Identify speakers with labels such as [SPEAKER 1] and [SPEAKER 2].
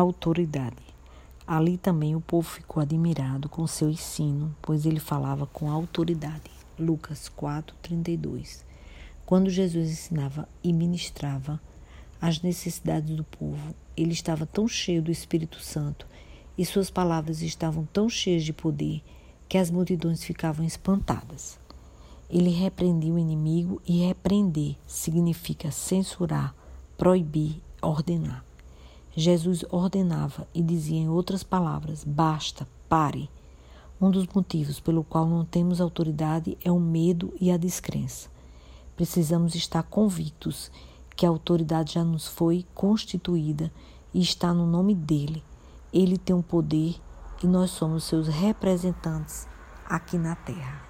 [SPEAKER 1] autoridade. Ali também o povo ficou admirado com seu ensino, pois ele falava com autoridade. Lucas 4:32. Quando Jesus ensinava e ministrava as necessidades do povo, ele estava tão cheio do Espírito Santo e suas palavras estavam tão cheias de poder que as multidões ficavam espantadas. Ele repreendia o inimigo e repreender significa censurar, proibir, ordenar. Jesus ordenava e dizia em outras palavras: basta, pare. Um dos motivos pelo qual não temos autoridade é o medo e a descrença. Precisamos estar convictos que a autoridade já nos foi constituída e está no nome dele. Ele tem o um poder e nós somos seus representantes aqui na terra.